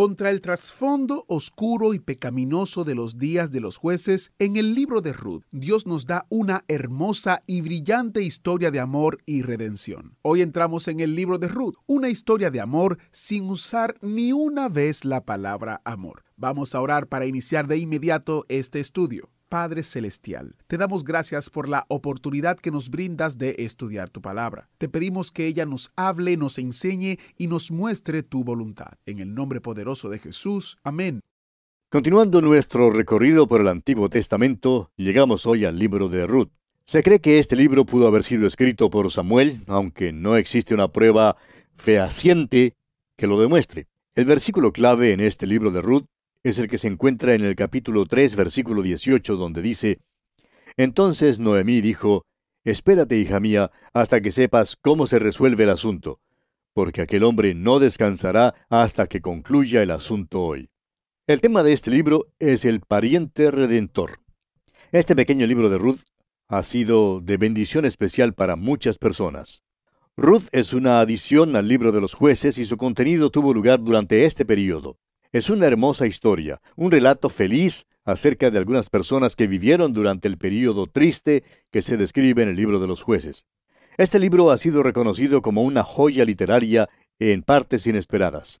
Contra el trasfondo oscuro y pecaminoso de los días de los jueces, en el libro de Ruth, Dios nos da una hermosa y brillante historia de amor y redención. Hoy entramos en el libro de Ruth, una historia de amor sin usar ni una vez la palabra amor. Vamos a orar para iniciar de inmediato este estudio. Padre Celestial, te damos gracias por la oportunidad que nos brindas de estudiar tu palabra. Te pedimos que ella nos hable, nos enseñe y nos muestre tu voluntad. En el nombre poderoso de Jesús. Amén. Continuando nuestro recorrido por el Antiguo Testamento, llegamos hoy al libro de Ruth. Se cree que este libro pudo haber sido escrito por Samuel, aunque no existe una prueba fehaciente que lo demuestre. El versículo clave en este libro de Ruth es el que se encuentra en el capítulo 3, versículo 18, donde dice, Entonces Noemí dijo, Espérate, hija mía, hasta que sepas cómo se resuelve el asunto, porque aquel hombre no descansará hasta que concluya el asunto hoy. El tema de este libro es el pariente redentor. Este pequeño libro de Ruth ha sido de bendición especial para muchas personas. Ruth es una adición al libro de los jueces y su contenido tuvo lugar durante este periodo. Es una hermosa historia, un relato feliz acerca de algunas personas que vivieron durante el período triste que se describe en el libro de los jueces. Este libro ha sido reconocido como una joya literaria en partes inesperadas.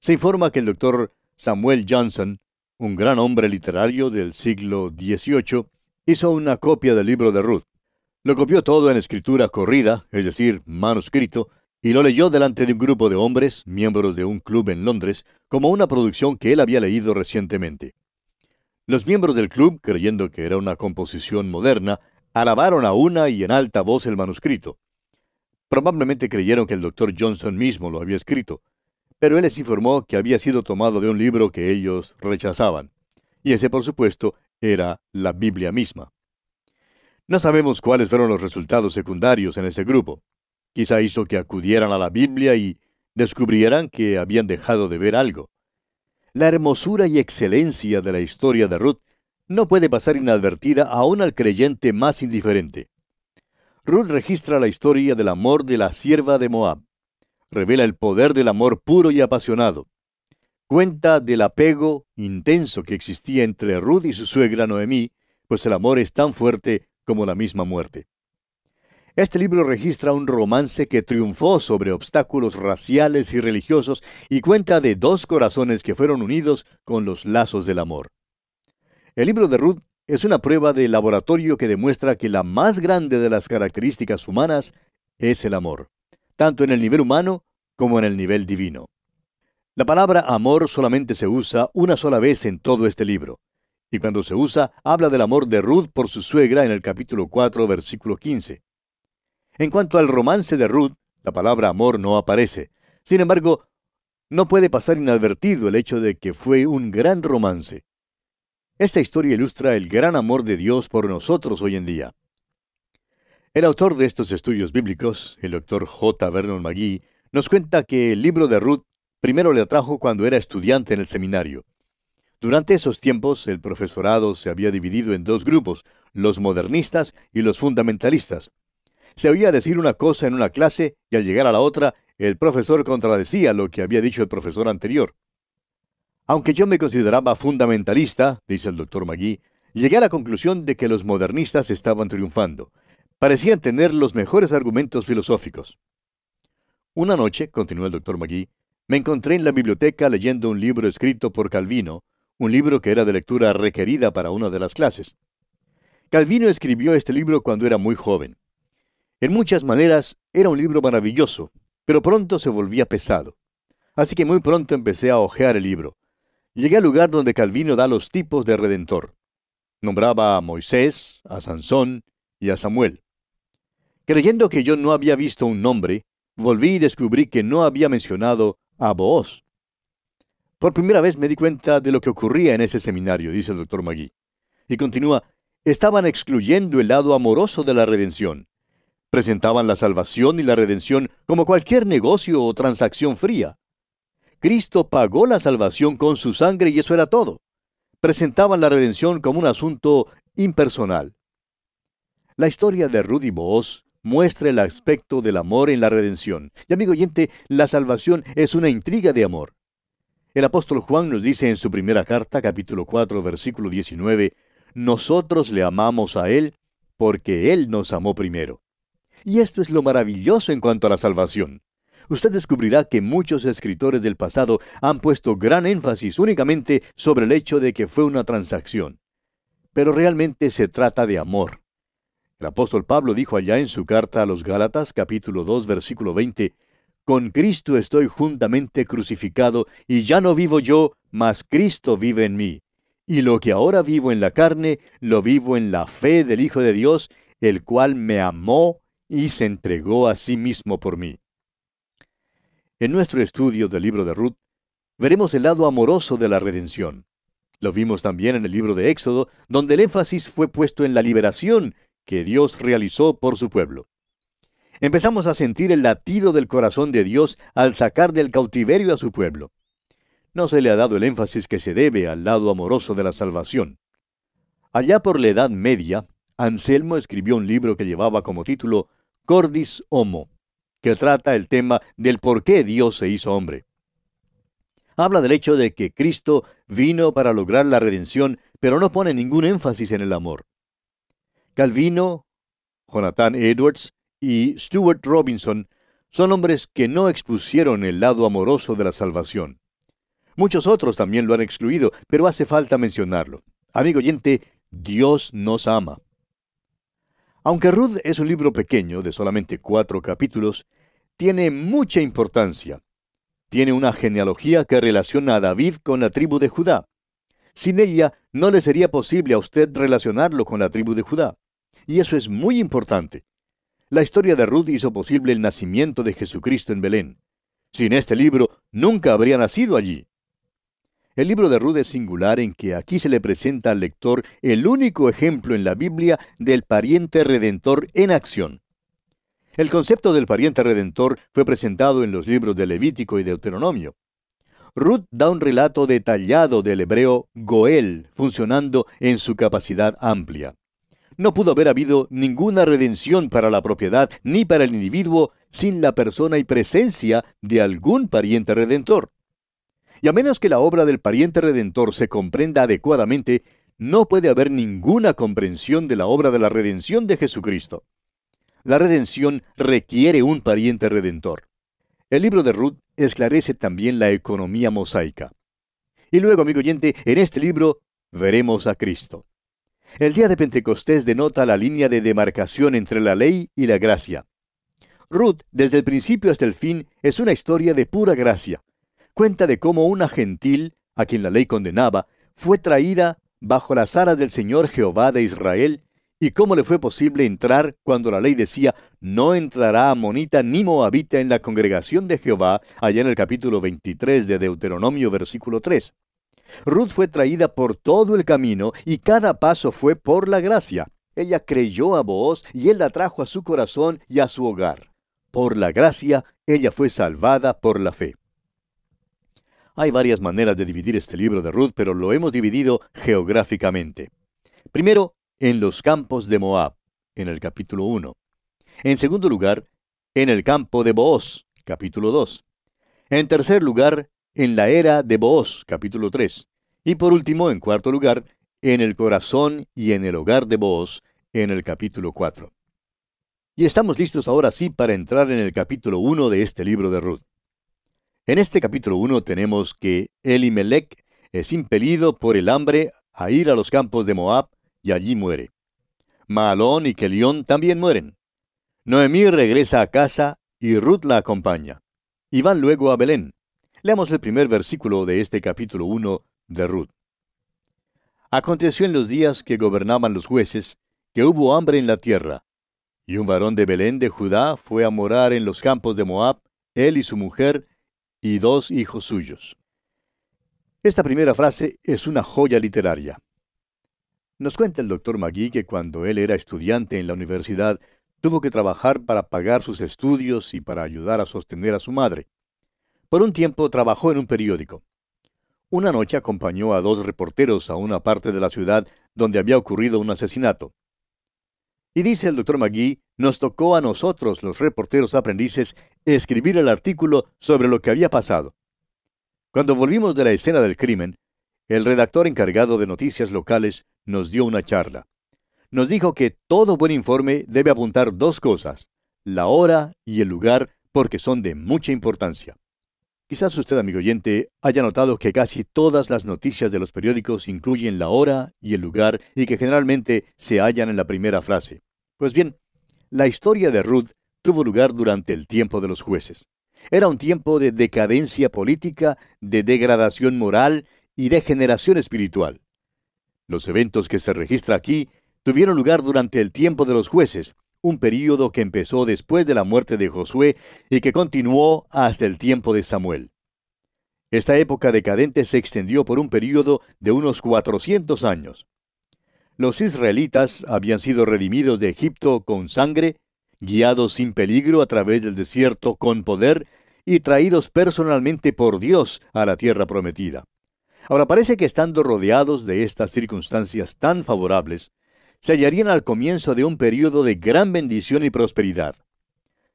Se informa que el doctor Samuel Johnson, un gran hombre literario del siglo XVIII, hizo una copia del libro de Ruth. Lo copió todo en escritura corrida, es decir, manuscrito, y lo leyó delante de un grupo de hombres, miembros de un club en Londres, como una producción que él había leído recientemente. Los miembros del club, creyendo que era una composición moderna, alabaron a una y en alta voz el manuscrito. Probablemente creyeron que el doctor Johnson mismo lo había escrito, pero él les informó que había sido tomado de un libro que ellos rechazaban, y ese por supuesto era la Biblia misma. No sabemos cuáles fueron los resultados secundarios en ese grupo. Quizá hizo que acudieran a la Biblia y descubrieran que habían dejado de ver algo. La hermosura y excelencia de la historia de Ruth no puede pasar inadvertida aún al creyente más indiferente. Ruth registra la historia del amor de la sierva de Moab. Revela el poder del amor puro y apasionado. Cuenta del apego intenso que existía entre Ruth y su suegra Noemí, pues el amor es tan fuerte como la misma muerte. Este libro registra un romance que triunfó sobre obstáculos raciales y religiosos y cuenta de dos corazones que fueron unidos con los lazos del amor. El libro de Ruth es una prueba de laboratorio que demuestra que la más grande de las características humanas es el amor, tanto en el nivel humano como en el nivel divino. La palabra amor solamente se usa una sola vez en todo este libro, y cuando se usa habla del amor de Ruth por su suegra en el capítulo 4, versículo 15. En cuanto al romance de Ruth, la palabra amor no aparece. Sin embargo, no puede pasar inadvertido el hecho de que fue un gran romance. Esta historia ilustra el gran amor de Dios por nosotros hoy en día. El autor de estos estudios bíblicos, el doctor J. Vernon McGee, nos cuenta que el libro de Ruth primero le atrajo cuando era estudiante en el seminario. Durante esos tiempos, el profesorado se había dividido en dos grupos, los modernistas y los fundamentalistas. Se oía decir una cosa en una clase y al llegar a la otra, el profesor contradecía lo que había dicho el profesor anterior. Aunque yo me consideraba fundamentalista, dice el doctor Magui, llegué a la conclusión de que los modernistas estaban triunfando. Parecían tener los mejores argumentos filosóficos. Una noche, continuó el doctor Magui, me encontré en la biblioteca leyendo un libro escrito por Calvino, un libro que era de lectura requerida para una de las clases. Calvino escribió este libro cuando era muy joven. En muchas maneras era un libro maravilloso, pero pronto se volvía pesado. Así que muy pronto empecé a hojear el libro. Llegué al lugar donde Calvino da los tipos de redentor. Nombraba a Moisés, a Sansón y a Samuel. Creyendo que yo no había visto un nombre, volví y descubrí que no había mencionado a Booz. Por primera vez me di cuenta de lo que ocurría en ese seminario, dice el doctor Magui. Y continúa, estaban excluyendo el lado amoroso de la redención. Presentaban la salvación y la redención como cualquier negocio o transacción fría. Cristo pagó la salvación con su sangre y eso era todo. Presentaban la redención como un asunto impersonal. La historia de Rudy Boaz muestra el aspecto del amor en la redención. Y amigo oyente, la salvación es una intriga de amor. El apóstol Juan nos dice en su primera carta, capítulo 4, versículo 19, Nosotros le amamos a Él porque Él nos amó primero. Y esto es lo maravilloso en cuanto a la salvación. Usted descubrirá que muchos escritores del pasado han puesto gran énfasis únicamente sobre el hecho de que fue una transacción. Pero realmente se trata de amor. El apóstol Pablo dijo allá en su carta a los Gálatas capítulo 2 versículo 20, Con Cristo estoy juntamente crucificado, y ya no vivo yo, mas Cristo vive en mí. Y lo que ahora vivo en la carne, lo vivo en la fe del Hijo de Dios, el cual me amó y se entregó a sí mismo por mí. En nuestro estudio del libro de Ruth, veremos el lado amoroso de la redención. Lo vimos también en el libro de Éxodo, donde el énfasis fue puesto en la liberación que Dios realizó por su pueblo. Empezamos a sentir el latido del corazón de Dios al sacar del cautiverio a su pueblo. No se le ha dado el énfasis que se debe al lado amoroso de la salvación. Allá por la Edad Media, Anselmo escribió un libro que llevaba como título Cordis Homo, que trata el tema del por qué Dios se hizo hombre. Habla del hecho de que Cristo vino para lograr la redención, pero no pone ningún énfasis en el amor. Calvino, Jonathan Edwards y Stuart Robinson son hombres que no expusieron el lado amoroso de la salvación. Muchos otros también lo han excluido, pero hace falta mencionarlo. Amigo oyente, Dios nos ama. Aunque Ruth es un libro pequeño, de solamente cuatro capítulos, tiene mucha importancia. Tiene una genealogía que relaciona a David con la tribu de Judá. Sin ella, no le sería posible a usted relacionarlo con la tribu de Judá. Y eso es muy importante. La historia de Ruth hizo posible el nacimiento de Jesucristo en Belén. Sin este libro, nunca habría nacido allí. El libro de Ruth es singular en que aquí se le presenta al lector el único ejemplo en la Biblia del pariente redentor en acción. El concepto del pariente redentor fue presentado en los libros de Levítico y Deuteronomio. Ruth da un relato detallado del hebreo Goel, funcionando en su capacidad amplia. No pudo haber habido ninguna redención para la propiedad ni para el individuo sin la persona y presencia de algún pariente redentor. Y a menos que la obra del pariente redentor se comprenda adecuadamente, no puede haber ninguna comprensión de la obra de la redención de Jesucristo. La redención requiere un pariente redentor. El libro de Ruth esclarece también la economía mosaica. Y luego, amigo oyente, en este libro veremos a Cristo. El día de Pentecostés denota la línea de demarcación entre la ley y la gracia. Ruth, desde el principio hasta el fin, es una historia de pura gracia. Cuenta de cómo una gentil, a quien la ley condenaba, fue traída bajo las aras del Señor Jehová de Israel, y cómo le fue posible entrar cuando la ley decía, no entrará amonita ni moabita en la congregación de Jehová, allá en el capítulo 23 de Deuteronomio versículo 3. Ruth fue traída por todo el camino y cada paso fue por la gracia. Ella creyó a Booz y él la trajo a su corazón y a su hogar. Por la gracia, ella fue salvada por la fe. Hay varias maneras de dividir este libro de Ruth, pero lo hemos dividido geográficamente. Primero, en los campos de Moab, en el capítulo 1. En segundo lugar, en el campo de Booz, capítulo 2. En tercer lugar, en la era de Booz, capítulo 3. Y por último, en cuarto lugar, en el corazón y en el hogar de Booz, en el capítulo 4. Y estamos listos ahora sí para entrar en el capítulo 1 de este libro de Ruth. En este capítulo 1 tenemos que Elimelech es impelido por el hambre a ir a los campos de Moab y allí muere. Maalón y Kelión también mueren. Noemí regresa a casa y Ruth la acompaña. Y van luego a Belén. Leamos el primer versículo de este capítulo 1 de Ruth. Aconteció en los días que gobernaban los jueces, que hubo hambre en la tierra, y un varón de Belén de Judá fue a morar en los campos de Moab, él y su mujer, y dos hijos suyos. Esta primera frase es una joya literaria. Nos cuenta el doctor Magui que cuando él era estudiante en la universidad, tuvo que trabajar para pagar sus estudios y para ayudar a sostener a su madre. Por un tiempo trabajó en un periódico. Una noche acompañó a dos reporteros a una parte de la ciudad donde había ocurrido un asesinato. Y dice el doctor Magui, nos tocó a nosotros, los reporteros aprendices, escribir el artículo sobre lo que había pasado. Cuando volvimos de la escena del crimen, el redactor encargado de noticias locales nos dio una charla. Nos dijo que todo buen informe debe apuntar dos cosas, la hora y el lugar, porque son de mucha importancia. Quizás usted, amigo oyente, haya notado que casi todas las noticias de los periódicos incluyen la hora y el lugar y que generalmente se hallan en la primera frase. Pues bien, la historia de Ruth tuvo lugar durante el tiempo de los jueces. Era un tiempo de decadencia política, de degradación moral y de generación espiritual. Los eventos que se registra aquí tuvieron lugar durante el tiempo de los jueces, un período que empezó después de la muerte de Josué y que continuó hasta el tiempo de Samuel. Esta época decadente se extendió por un período de unos 400 años. Los israelitas habían sido redimidos de Egipto con sangre, guiados sin peligro a través del desierto con poder y traídos personalmente por Dios a la tierra prometida. Ahora parece que estando rodeados de estas circunstancias tan favorables, se hallarían al comienzo de un período de gran bendición y prosperidad.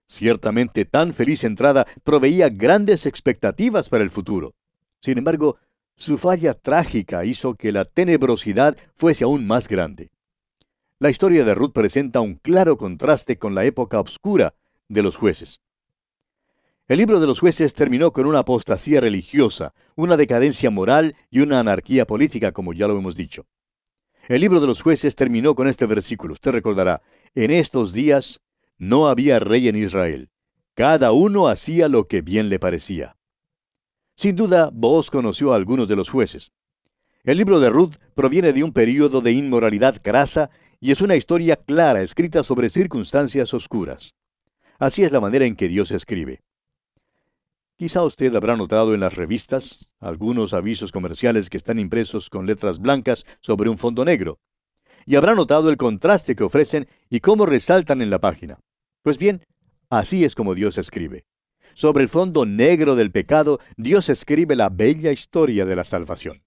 Ciertamente tan feliz entrada proveía grandes expectativas para el futuro. Sin embargo, su falla trágica hizo que la tenebrosidad fuese aún más grande. La historia de Ruth presenta un claro contraste con la época oscura de los jueces. El libro de los jueces terminó con una apostasía religiosa, una decadencia moral y una anarquía política, como ya lo hemos dicho. El libro de los jueces terminó con este versículo. Usted recordará, en estos días no había rey en Israel. Cada uno hacía lo que bien le parecía. Sin duda, vos conoció a algunos de los jueces. El libro de Ruth proviene de un período de inmoralidad grasa y es una historia clara escrita sobre circunstancias oscuras. Así es la manera en que Dios escribe. Quizá usted habrá notado en las revistas algunos avisos comerciales que están impresos con letras blancas sobre un fondo negro. Y habrá notado el contraste que ofrecen y cómo resaltan en la página. Pues bien, así es como Dios escribe. Sobre el fondo negro del pecado, Dios escribe la bella historia de la salvación.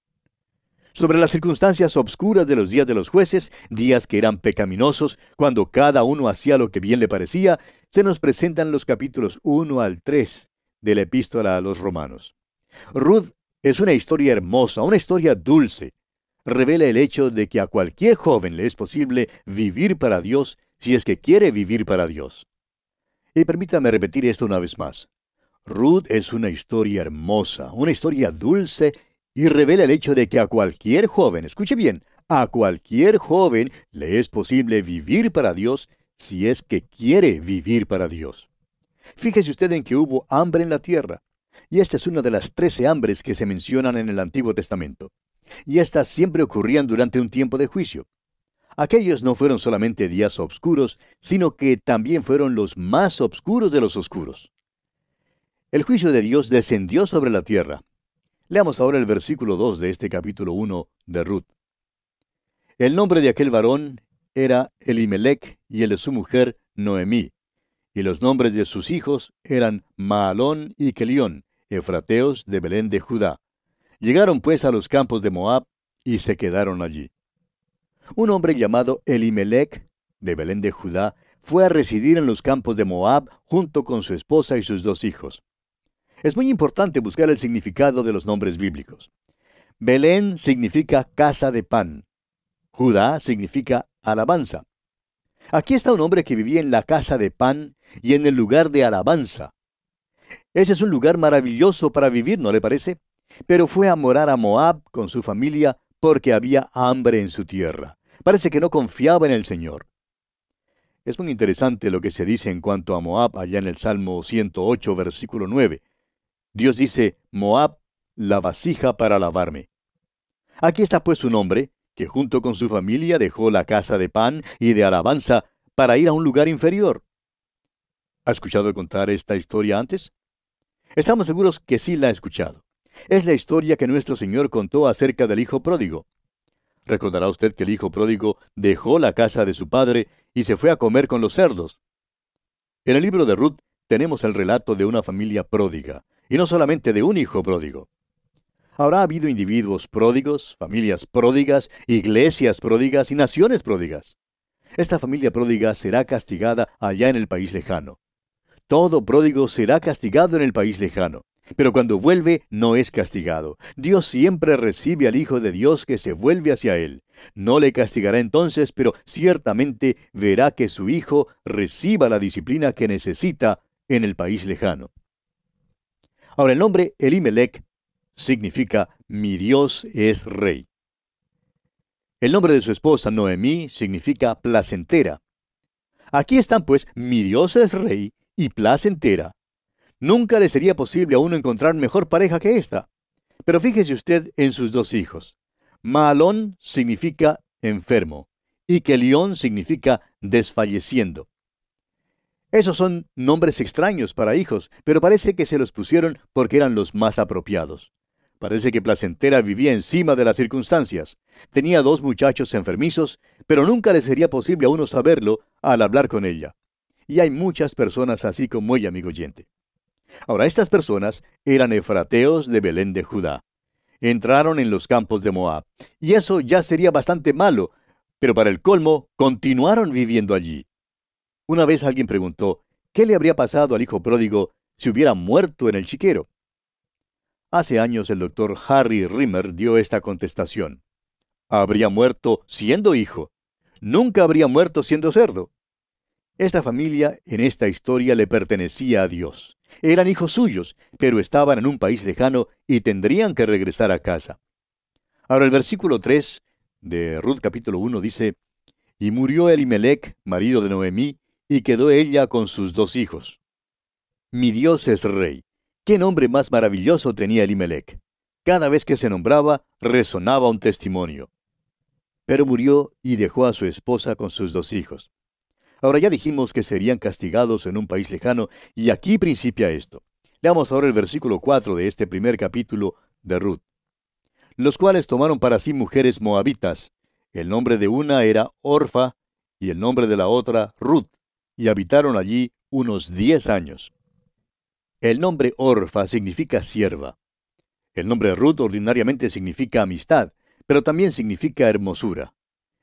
Sobre las circunstancias obscuras de los días de los jueces, días que eran pecaminosos, cuando cada uno hacía lo que bien le parecía, se nos presentan los capítulos 1 al 3 de la epístola a los romanos. Ruth es una historia hermosa, una historia dulce. Revela el hecho de que a cualquier joven le es posible vivir para Dios si es que quiere vivir para Dios. Y permítame repetir esto una vez más. Ruth es una historia hermosa, una historia dulce y revela el hecho de que a cualquier joven, escuche bien, a cualquier joven le es posible vivir para Dios si es que quiere vivir para Dios. Fíjese usted en que hubo hambre en la tierra. Y esta es una de las trece hambres que se mencionan en el Antiguo Testamento. Y estas siempre ocurrían durante un tiempo de juicio. Aquellos no fueron solamente días oscuros, sino que también fueron los más oscuros de los oscuros. El juicio de Dios descendió sobre la tierra. Leamos ahora el versículo 2 de este capítulo 1 de Ruth. El nombre de aquel varón era Elimelech y el de su mujer Noemí y los nombres de sus hijos eran Maalón y Kelión, efrateos de Belén de Judá. Llegaron pues a los campos de Moab y se quedaron allí. Un hombre llamado Elimelech, de Belén de Judá, fue a residir en los campos de Moab junto con su esposa y sus dos hijos. Es muy importante buscar el significado de los nombres bíblicos. Belén significa casa de pan. Judá significa alabanza. Aquí está un hombre que vivía en la casa de pan y en el lugar de alabanza. Ese es un lugar maravilloso para vivir, ¿no le parece? Pero fue a morar a Moab con su familia porque había hambre en su tierra. Parece que no confiaba en el Señor. Es muy interesante lo que se dice en cuanto a Moab allá en el Salmo 108, versículo 9. Dios dice, Moab, la vasija para lavarme. Aquí está pues un hombre que junto con su familia dejó la casa de pan y de alabanza para ir a un lugar inferior. ¿Ha escuchado contar esta historia antes? Estamos seguros que sí la ha escuchado. Es la historia que nuestro Señor contó acerca del Hijo Pródigo. Recordará usted que el Hijo Pródigo dejó la casa de su padre y se fue a comer con los cerdos. En el libro de Ruth tenemos el relato de una familia pródiga, y no solamente de un hijo pródigo. Habrá habido individuos pródigos, familias pródigas, iglesias pródigas y naciones pródigas. Esta familia pródiga será castigada allá en el país lejano. Todo pródigo será castigado en el país lejano. Pero cuando vuelve no es castigado. Dios siempre recibe al Hijo de Dios que se vuelve hacia Él. No le castigará entonces, pero ciertamente verá que su Hijo reciba la disciplina que necesita en el país lejano. Ahora el nombre Elimelech significa mi Dios es rey. El nombre de su esposa Noemí significa placentera. Aquí están pues mi Dios es rey y placentera. Nunca le sería posible a uno encontrar mejor pareja que esta. Pero fíjese usted en sus dos hijos. Maalón significa enfermo y Kelión significa desfalleciendo. Esos son nombres extraños para hijos, pero parece que se los pusieron porque eran los más apropiados. Parece que Placentera vivía encima de las circunstancias. Tenía dos muchachos enfermizos, pero nunca le sería posible a uno saberlo al hablar con ella. Y hay muchas personas así como ella, amigo oyente. Ahora, estas personas eran efrateos de Belén de Judá. Entraron en los campos de Moab, y eso ya sería bastante malo, pero para el colmo, continuaron viviendo allí. Una vez alguien preguntó, ¿qué le habría pasado al hijo pródigo si hubiera muerto en el chiquero? Hace años el doctor Harry Rimmer dio esta contestación. Habría muerto siendo hijo. Nunca habría muerto siendo cerdo. Esta familia en esta historia le pertenecía a Dios. Eran hijos suyos, pero estaban en un país lejano y tendrían que regresar a casa. Ahora el versículo 3 de Ruth capítulo 1 dice, Y murió Elimelech, marido de Noemí, y quedó ella con sus dos hijos. Mi Dios es rey. ¿Qué nombre más maravilloso tenía Elimelech? Cada vez que se nombraba, resonaba un testimonio. Pero murió y dejó a su esposa con sus dos hijos. Ahora ya dijimos que serían castigados en un país lejano, y aquí principia esto. Leamos ahora el versículo 4 de este primer capítulo de Ruth. Los cuales tomaron para sí mujeres moabitas. El nombre de una era Orfa y el nombre de la otra Ruth y habitaron allí unos diez años. El nombre Orfa significa sierva. El nombre Ruth ordinariamente significa amistad, pero también significa hermosura.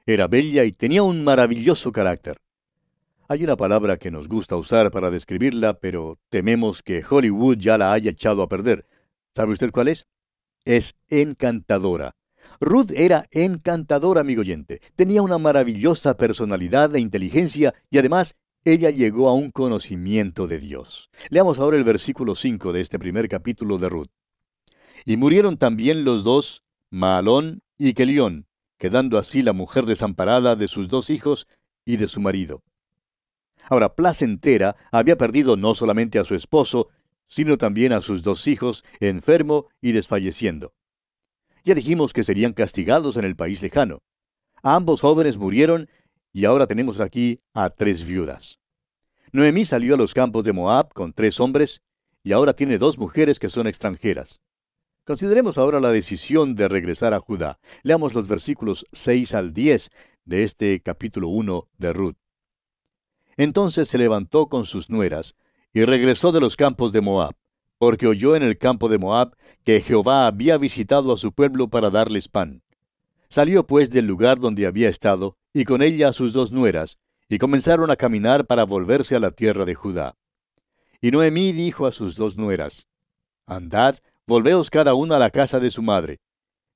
Era bella y tenía un maravilloso carácter. Hay una palabra que nos gusta usar para describirla, pero tememos que Hollywood ya la haya echado a perder. ¿Sabe usted cuál es? Es encantadora. Ruth era encantadora, amigo oyente. Tenía una maravillosa personalidad e inteligencia y además ella llegó a un conocimiento de Dios. Leamos ahora el versículo 5 de este primer capítulo de Ruth. Y murieron también los dos, Maalón y Kelión, quedando así la mujer desamparada de sus dos hijos y de su marido. Ahora, Placentera había perdido no solamente a su esposo, sino también a sus dos hijos, enfermo y desfalleciendo. Ya dijimos que serían castigados en el país lejano. Ambos jóvenes murieron y ahora tenemos aquí a tres viudas. Noemí salió a los campos de Moab con tres hombres y ahora tiene dos mujeres que son extranjeras. Consideremos ahora la decisión de regresar a Judá. Leamos los versículos 6 al 10 de este capítulo 1 de Ruth. Entonces se levantó con sus nueras y regresó de los campos de Moab, porque oyó en el campo de Moab que Jehová había visitado a su pueblo para darles pan. Salió pues del lugar donde había estado, y con ella sus dos nueras, y comenzaron a caminar para volverse a la tierra de Judá. Y Noemí dijo a sus dos nueras, Andad, volveos cada una a la casa de su madre.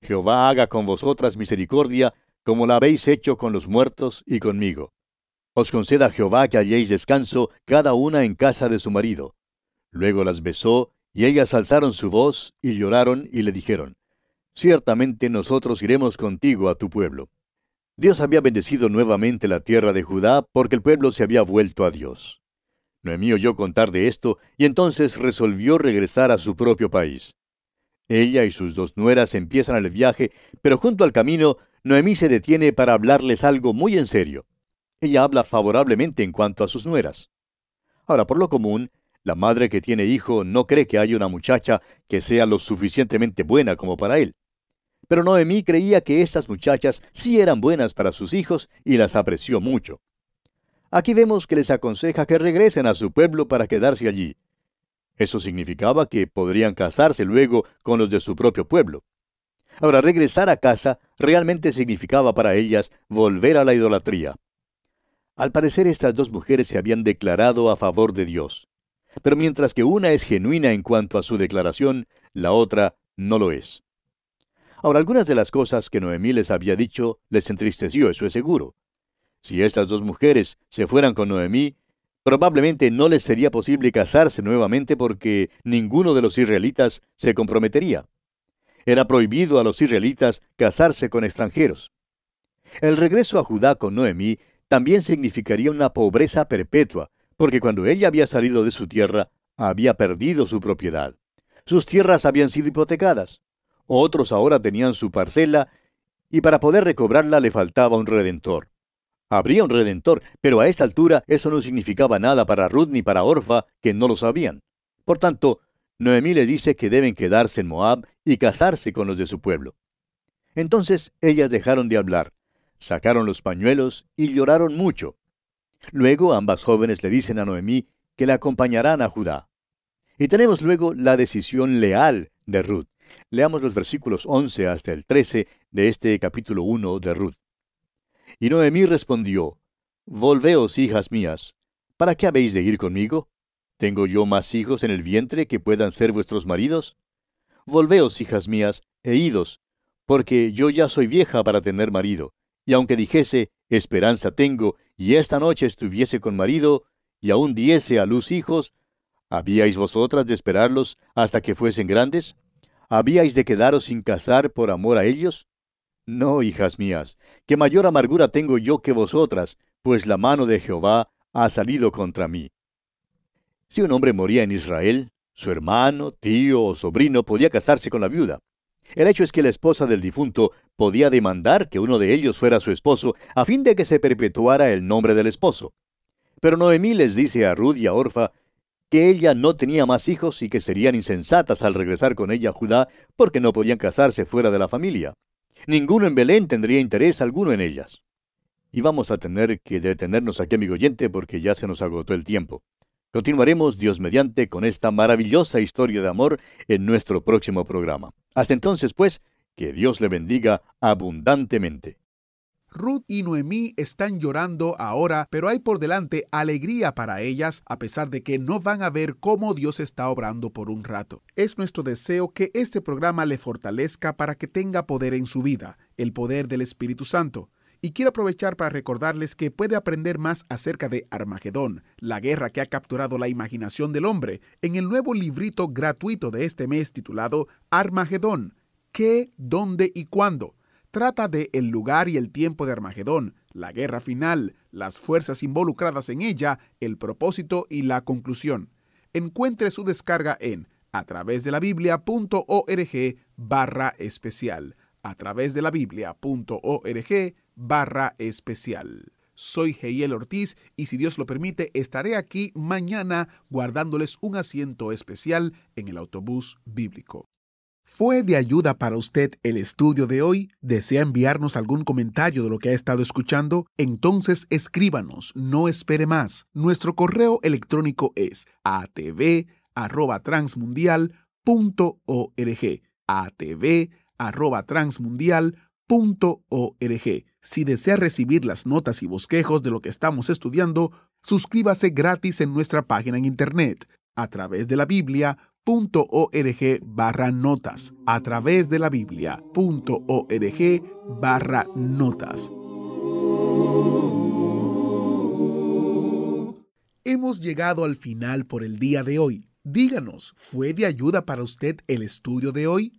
Jehová haga con vosotras misericordia, como la habéis hecho con los muertos y conmigo. Os conceda Jehová que halléis descanso cada una en casa de su marido. Luego las besó, y ellas alzaron su voz, y lloraron, y le dijeron, ciertamente nosotros iremos contigo a tu pueblo. Dios había bendecido nuevamente la tierra de Judá porque el pueblo se había vuelto a Dios. Noemí oyó contar de esto y entonces resolvió regresar a su propio país. Ella y sus dos nueras empiezan el viaje, pero junto al camino, Noemí se detiene para hablarles algo muy en serio. Ella habla favorablemente en cuanto a sus nueras. Ahora, por lo común, La madre que tiene hijo no cree que haya una muchacha que sea lo suficientemente buena como para él. Pero Noemí creía que estas muchachas sí eran buenas para sus hijos y las apreció mucho. Aquí vemos que les aconseja que regresen a su pueblo para quedarse allí. Eso significaba que podrían casarse luego con los de su propio pueblo. Ahora, regresar a casa realmente significaba para ellas volver a la idolatría. Al parecer estas dos mujeres se habían declarado a favor de Dios. Pero mientras que una es genuina en cuanto a su declaración, la otra no lo es. Ahora, algunas de las cosas que Noemí les había dicho les entristeció, eso es seguro. Si estas dos mujeres se fueran con Noemí, probablemente no les sería posible casarse nuevamente porque ninguno de los israelitas se comprometería. Era prohibido a los israelitas casarse con extranjeros. El regreso a Judá con Noemí también significaría una pobreza perpetua, porque cuando ella había salido de su tierra, había perdido su propiedad. Sus tierras habían sido hipotecadas. Otros ahora tenían su parcela, y para poder recobrarla le faltaba un redentor. Habría un redentor, pero a esta altura eso no significaba nada para Ruth ni para Orfa, que no lo sabían. Por tanto, Noemí les dice que deben quedarse en Moab y casarse con los de su pueblo. Entonces ellas dejaron de hablar, sacaron los pañuelos y lloraron mucho. Luego ambas jóvenes le dicen a Noemí que la acompañarán a Judá. Y tenemos luego la decisión leal de Ruth. Leamos los versículos 11 hasta el 13 de este capítulo 1 de Ruth. Y Noemí respondió, Volveos, hijas mías, ¿para qué habéis de ir conmigo? ¿Tengo yo más hijos en el vientre que puedan ser vuestros maridos? Volveos, hijas mías, e idos, porque yo ya soy vieja para tener marido, y aunque dijese, esperanza tengo, y esta noche estuviese con marido, y aún diese a luz hijos, ¿habíais vosotras de esperarlos hasta que fuesen grandes? ¿Habíais de quedaros sin casar por amor a ellos? No, hijas mías, que mayor amargura tengo yo que vosotras, pues la mano de Jehová ha salido contra mí. Si un hombre moría en Israel, su hermano, tío o sobrino podía casarse con la viuda. El hecho es que la esposa del difunto podía demandar que uno de ellos fuera su esposo a fin de que se perpetuara el nombre del esposo. Pero Noemí les dice a Ruth y a Orfa que ella no tenía más hijos y que serían insensatas al regresar con ella a Judá porque no podían casarse fuera de la familia. Ninguno en Belén tendría interés alguno en ellas. Y vamos a tener que detenernos aquí, amigo oyente, porque ya se nos agotó el tiempo. Continuaremos, Dios mediante, con esta maravillosa historia de amor en nuestro próximo programa. Hasta entonces, pues, que Dios le bendiga abundantemente. Ruth y Noemí están llorando ahora, pero hay por delante alegría para ellas, a pesar de que no van a ver cómo Dios está obrando por un rato. Es nuestro deseo que este programa le fortalezca para que tenga poder en su vida, el poder del Espíritu Santo. Y quiero aprovechar para recordarles que puede aprender más acerca de Armagedón, la guerra que ha capturado la imaginación del hombre, en el nuevo librito gratuito de este mes titulado Armagedón. ¿Qué, dónde y cuándo? trata de el lugar y el tiempo de Armagedón, la guerra final, las fuerzas involucradas en ella, el propósito y la conclusión. Encuentre su descarga en a través de la biblia.org barra especial. A través barra especial. Soy Heiel Ortiz y si Dios lo permite estaré aquí mañana guardándoles un asiento especial en el autobús bíblico. ¿Fue de ayuda para usted el estudio de hoy? ¿Desea enviarnos algún comentario de lo que ha estado escuchando? Entonces escríbanos, no espere más. Nuestro correo electrónico es atv@transmundial.org. atv@transmundial.org. Si desea recibir las notas y bosquejos de lo que estamos estudiando, suscríbase gratis en nuestra página en internet a través de la Biblia .org barra notas a través de la biblia.org barra notas. Hemos llegado al final por el día de hoy. Díganos, ¿fue de ayuda para usted el estudio de hoy?